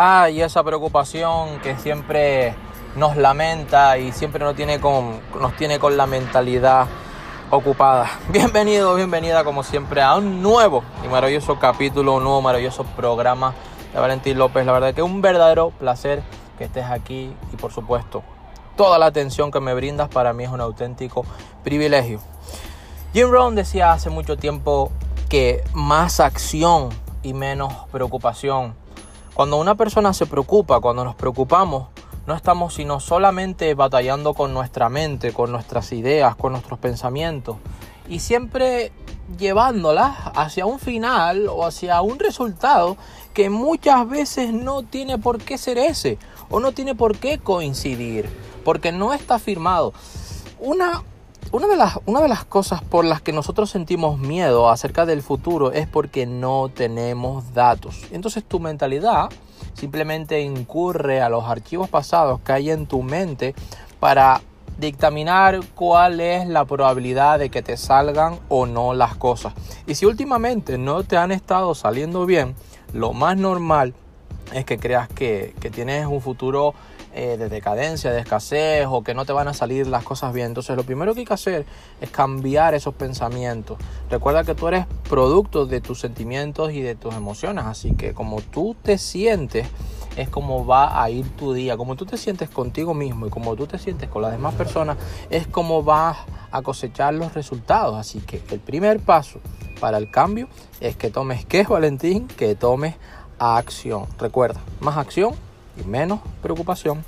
Ah, y esa preocupación que siempre nos lamenta y siempre nos tiene con, nos tiene con la mentalidad ocupada. Bienvenido, bienvenida como siempre a un nuevo y maravilloso capítulo, un nuevo maravilloso programa de Valentín López. La verdad que es un verdadero placer que estés aquí y por supuesto toda la atención que me brindas para mí es un auténtico privilegio. Jim Rohn decía hace mucho tiempo que más acción y menos preocupación. Cuando una persona se preocupa, cuando nos preocupamos, no estamos sino solamente batallando con nuestra mente, con nuestras ideas, con nuestros pensamientos y siempre llevándolas hacia un final o hacia un resultado que muchas veces no tiene por qué ser ese o no tiene por qué coincidir, porque no está firmado. Una, una, de las, una de las cosas por las que nosotros sentimos miedo acerca del futuro es porque no tenemos datos. Entonces tu mentalidad simplemente incurre a los archivos pasados que hay en tu mente para dictaminar cuál es la probabilidad de que te salgan o no las cosas. Y si últimamente no te han estado saliendo bien, lo más normal es que creas que, que tienes un futuro eh, de decadencia, de escasez o que no te van a salir las cosas bien. Entonces lo primero que hay que hacer es cambiar esos pensamientos. Recuerda que tú eres producto de tus sentimientos y de tus emociones, así que como tú te sientes es como va a ir tu día, como tú te sientes contigo mismo y como tú te sientes con las demás personas es como vas a cosechar los resultados. Así que el primer paso para el cambio es que tomes, ¿qué es Valentín? Que tomes acción. Recuerda, más acción y menos preocupación.